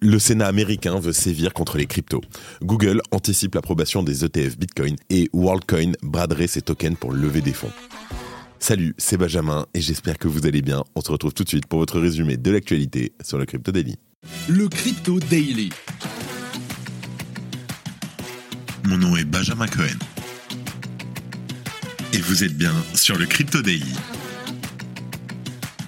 Le Sénat américain veut sévir contre les cryptos. Google anticipe l'approbation des ETF Bitcoin et WorldCoin braderait ses tokens pour lever des fonds. Salut, c'est Benjamin et j'espère que vous allez bien. On se retrouve tout de suite pour votre résumé de l'actualité sur le Crypto Daily. Le Crypto Daily. Mon nom est Benjamin Cohen. Et vous êtes bien sur le Crypto Daily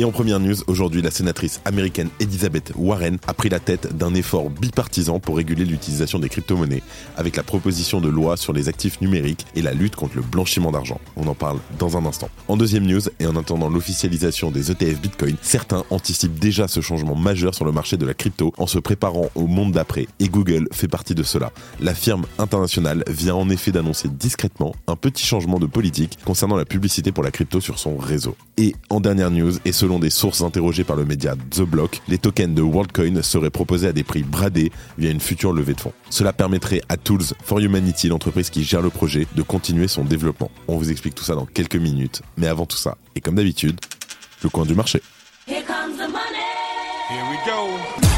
Et en première news, aujourd'hui, la sénatrice américaine Elizabeth Warren a pris la tête d'un effort bipartisan pour réguler l'utilisation des crypto-monnaies, avec la proposition de loi sur les actifs numériques et la lutte contre le blanchiment d'argent. On en parle dans un instant. En deuxième news, et en attendant l'officialisation des ETF Bitcoin, certains anticipent déjà ce changement majeur sur le marché de la crypto en se préparant au monde d'après, et Google fait partie de cela. La firme internationale vient en effet d'annoncer discrètement un petit changement de politique concernant la publicité pour la crypto sur son réseau. Et en dernière news, et selon des sources interrogées par le média The Block, les tokens de WorldCoin seraient proposés à des prix bradés via une future levée de fonds. Cela permettrait à Tools for Humanity, l'entreprise qui gère le projet, de continuer son développement. On vous explique tout ça dans quelques minutes, mais avant tout ça, et comme d'habitude, le coin du marché. Here comes the money. Here we go.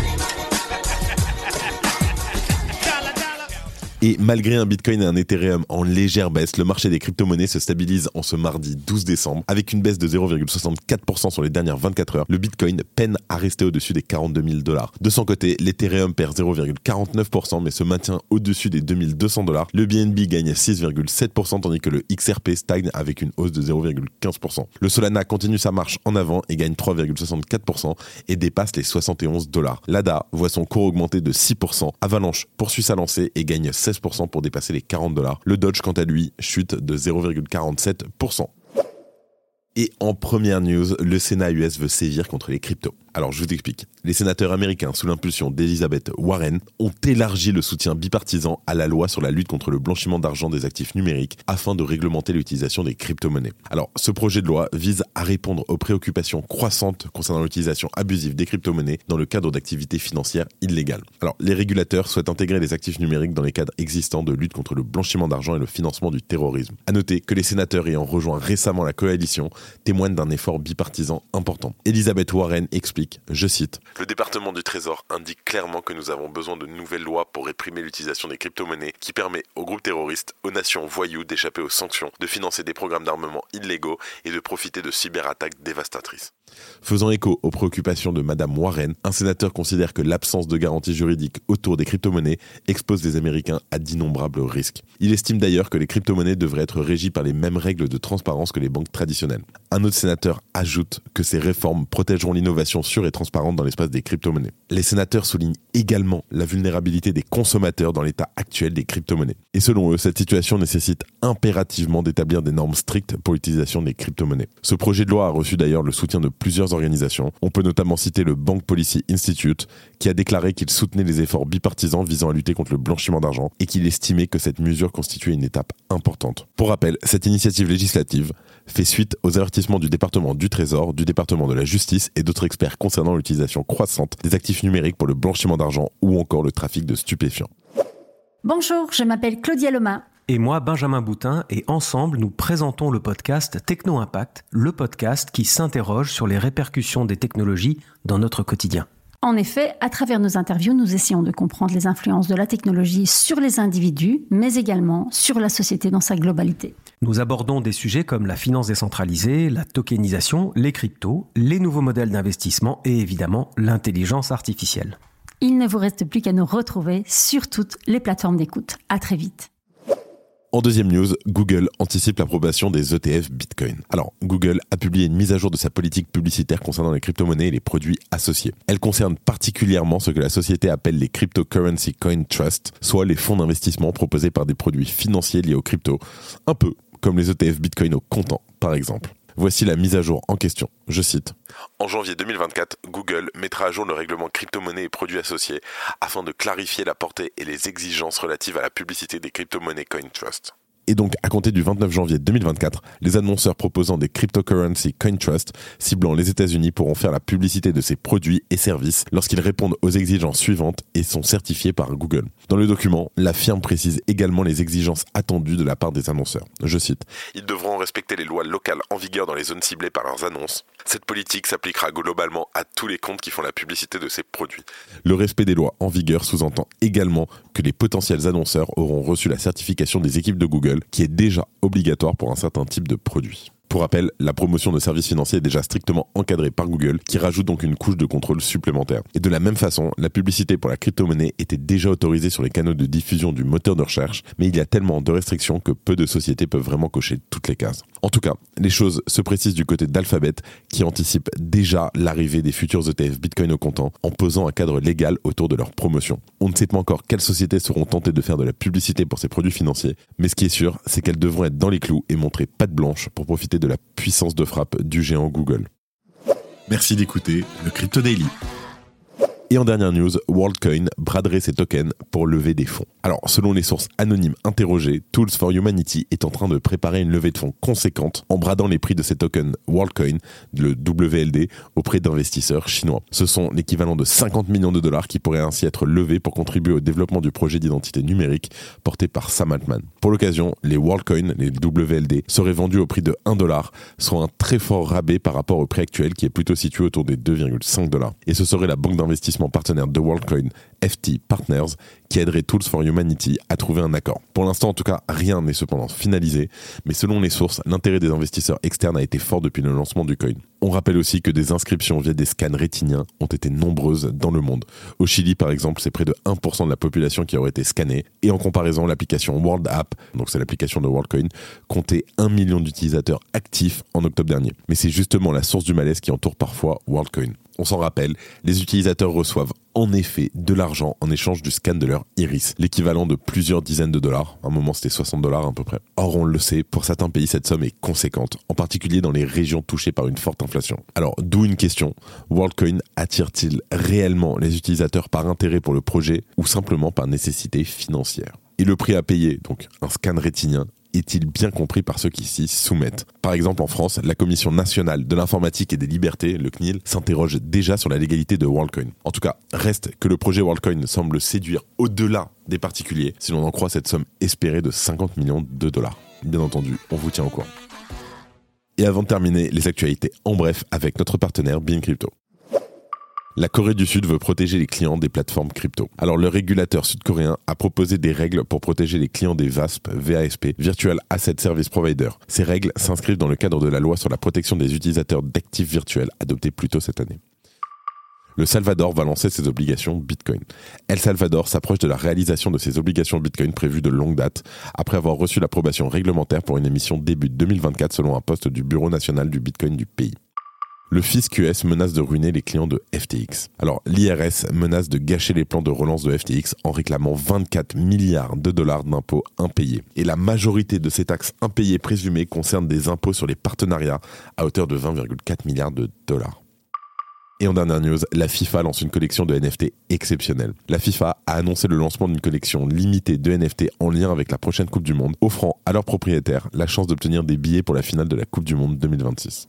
Et malgré un Bitcoin et un Ethereum en légère baisse, le marché des crypto-monnaies se stabilise en ce mardi 12 décembre avec une baisse de 0,64% sur les dernières 24 heures. Le Bitcoin peine à rester au-dessus des 42 000 dollars. De son côté, l'Ethereum perd 0,49% mais se maintient au-dessus des 2200 dollars. Le BNB gagne 6,7% tandis que le XRP stagne avec une hausse de 0,15%. Le Solana continue sa marche en avant et gagne 3,64% et dépasse les 71 dollars. L'ADA voit son cours augmenter de 6%. Avalanche poursuit sa lancée et gagne 16 pour dépasser les 40 dollars. Le Dodge, quant à lui, chute de 0,47%. Et en première news, le Sénat US veut sévir contre les cryptos. Alors je vous explique. Les sénateurs américains, sous l'impulsion d'Elizabeth Warren, ont élargi le soutien bipartisan à la loi sur la lutte contre le blanchiment d'argent des actifs numériques afin de réglementer l'utilisation des crypto-monnaies. Alors ce projet de loi vise à répondre aux préoccupations croissantes concernant l'utilisation abusive des crypto-monnaies dans le cadre d'activités financières illégales. Alors les régulateurs souhaitent intégrer les actifs numériques dans les cadres existants de lutte contre le blanchiment d'argent et le financement du terrorisme. À noter que les sénateurs ayant rejoint récemment la coalition témoignent d'un effort bipartisan important. Elizabeth Warren explique je cite, Le département du Trésor indique clairement que nous avons besoin de nouvelles lois pour réprimer l'utilisation des crypto-monnaies qui permet aux groupes terroristes, aux nations voyous d'échapper aux sanctions, de financer des programmes d'armement illégaux et de profiter de cyberattaques dévastatrices. Faisant écho aux préoccupations de Madame Warren, un sénateur considère que l'absence de garantie juridique autour des crypto-monnaies expose les Américains à d'innombrables risques. Il estime d'ailleurs que les crypto-monnaies devraient être régies par les mêmes règles de transparence que les banques traditionnelles. Un autre sénateur ajoute que ces réformes protégeront l'innovation sûre et transparente dans l'espace des crypto-monnaies. Les sénateurs soulignent également la vulnérabilité des consommateurs dans l'état actuel des crypto-monnaies. Et selon eux, cette situation nécessite impérativement d'établir des normes strictes pour l'utilisation des crypto-monnaies. Ce projet de loi a reçu d'ailleurs le soutien de plusieurs organisations. On peut notamment citer le Bank Policy Institute, qui a déclaré qu'il soutenait les efforts bipartisans visant à lutter contre le blanchiment d'argent et qu'il estimait que cette mesure constituait une étape importante. Pour rappel, cette initiative législative fait suite aux avertissements du département du Trésor, du département de la Justice et d'autres experts concernant l'utilisation croissante des actifs numériques pour le blanchiment d'argent ou encore le trafic de stupéfiants. Bonjour, je m'appelle Claudia Loma et moi Benjamin Boutin et ensemble nous présentons le podcast Techno Impact, le podcast qui s'interroge sur les répercussions des technologies dans notre quotidien. En effet, à travers nos interviews, nous essayons de comprendre les influences de la technologie sur les individus, mais également sur la société dans sa globalité. Nous abordons des sujets comme la finance décentralisée, la tokenisation, les cryptos, les nouveaux modèles d'investissement et évidemment l'intelligence artificielle. Il ne vous reste plus qu'à nous retrouver sur toutes les plateformes d'écoute. À très vite. En deuxième news, Google anticipe l'approbation des ETF Bitcoin. Alors, Google a publié une mise à jour de sa politique publicitaire concernant les crypto-monnaies et les produits associés. Elle concerne particulièrement ce que la société appelle les Cryptocurrency Coin Trust, soit les fonds d'investissement proposés par des produits financiers liés aux cryptos, un peu comme les ETF Bitcoin au comptant, par exemple. Voici la mise à jour en question. Je cite. En janvier 2024, Google mettra à jour le règlement crypto-monnaies et produits associés afin de clarifier la portée et les exigences relatives à la publicité des crypto-monnaies Coin Trust. Et donc, à compter du 29 janvier 2024, les annonceurs proposant des cryptocurrency CoinTrust ciblant les États-Unis pourront faire la publicité de ces produits et services lorsqu'ils répondent aux exigences suivantes et sont certifiés par Google. Dans le document, la firme précise également les exigences attendues de la part des annonceurs. Je cite Ils devront respecter les lois locales en vigueur dans les zones ciblées par leurs annonces. Cette politique s'appliquera globalement à tous les comptes qui font la publicité de ces produits. Le respect des lois en vigueur sous-entend également que les potentiels annonceurs auront reçu la certification des équipes de Google qui est déjà obligatoire pour un certain type de produit. Pour rappel, la promotion de services financiers est déjà strictement encadrée par Google, qui rajoute donc une couche de contrôle supplémentaire. Et de la même façon, la publicité pour la crypto-monnaie était déjà autorisée sur les canaux de diffusion du moteur de recherche, mais il y a tellement de restrictions que peu de sociétés peuvent vraiment cocher toutes les cases. En tout cas, les choses se précisent du côté d'Alphabet, qui anticipe déjà l'arrivée des futurs ETF Bitcoin au comptant en posant un cadre légal autour de leur promotion. On ne sait pas encore quelles sociétés seront tentées de faire de la publicité pour ces produits financiers, mais ce qui est sûr, c'est qu'elles devront être dans les clous et montrer patte blanche pour profiter de la puissance de frappe du géant Google. Merci d'écouter le Crypto Daily. Et en dernière news, WorldCoin braderait ses tokens pour lever des fonds. Alors, selon les sources anonymes interrogées, Tools for Humanity est en train de préparer une levée de fonds conséquente en bradant les prix de ses tokens WorldCoin, le WLD, auprès d'investisseurs chinois. Ce sont l'équivalent de 50 millions de dollars qui pourraient ainsi être levés pour contribuer au développement du projet d'identité numérique porté par Sam Altman. Pour l'occasion, les WorldCoin, les WLD, seraient vendus au prix de 1 dollar, soit un très fort rabais par rapport au prix actuel qui est plutôt situé autour des 2,5 dollars. Et ce serait la banque d'investissement partenaire de WorldCoin, FT Partners, qui aiderait Tools for Humanity à trouver un accord. Pour l'instant, en tout cas, rien n'est cependant finalisé, mais selon les sources, l'intérêt des investisseurs externes a été fort depuis le lancement du coin. On rappelle aussi que des inscriptions via des scans rétiniens ont été nombreuses dans le monde. Au Chili, par exemple, c'est près de 1% de la population qui aurait été scannée, et en comparaison, l'application World App, donc c'est l'application de WorldCoin, comptait 1 million d'utilisateurs actifs en octobre dernier. Mais c'est justement la source du malaise qui entoure parfois WorldCoin. On s'en rappelle, les utilisateurs reçoivent en effet de l'argent en échange du scan de leur iris, l'équivalent de plusieurs dizaines de dollars. À un moment, c'était 60 dollars à peu près. Or, on le sait, pour certains pays, cette somme est conséquente, en particulier dans les régions touchées par une forte inflation. Alors, d'où une question. WorldCoin attire-t-il réellement les utilisateurs par intérêt pour le projet ou simplement par nécessité financière? Et le prix à payer, donc un scan rétinien, est-il bien compris par ceux qui s'y soumettent? Par exemple, en France, la Commission nationale de l'informatique et des libertés, le CNIL, s'interroge déjà sur la légalité de WorldCoin. En tout cas, reste que le projet WorldCoin semble séduire au-delà des particuliers, si l'on en croit cette somme espérée de 50 millions de dollars. Bien entendu, on vous tient au courant. Et avant de terminer, les actualités en bref avec notre partenaire Bean Crypto. La Corée du Sud veut protéger les clients des plateformes crypto. Alors le régulateur sud-coréen a proposé des règles pour protéger les clients des VASP, VASP, Virtual Asset Service Provider. Ces règles s'inscrivent dans le cadre de la loi sur la protection des utilisateurs d'actifs virtuels adoptée plus tôt cette année. Le Salvador va lancer ses obligations Bitcoin. El Salvador s'approche de la réalisation de ses obligations Bitcoin prévues de longue date, après avoir reçu l'approbation réglementaire pour une émission début 2024 selon un poste du Bureau national du Bitcoin du pays le fisc menace de ruiner les clients de FTX. Alors l'IRS menace de gâcher les plans de relance de FTX en réclamant 24 milliards de dollars d'impôts impayés. Et la majorité de ces taxes impayées présumées concernent des impôts sur les partenariats à hauteur de 20,4 milliards de dollars. Et en dernière news, la FIFA lance une collection de NFT exceptionnelle. La FIFA a annoncé le lancement d'une collection limitée de NFT en lien avec la prochaine Coupe du Monde, offrant à leurs propriétaires la chance d'obtenir des billets pour la finale de la Coupe du Monde 2026.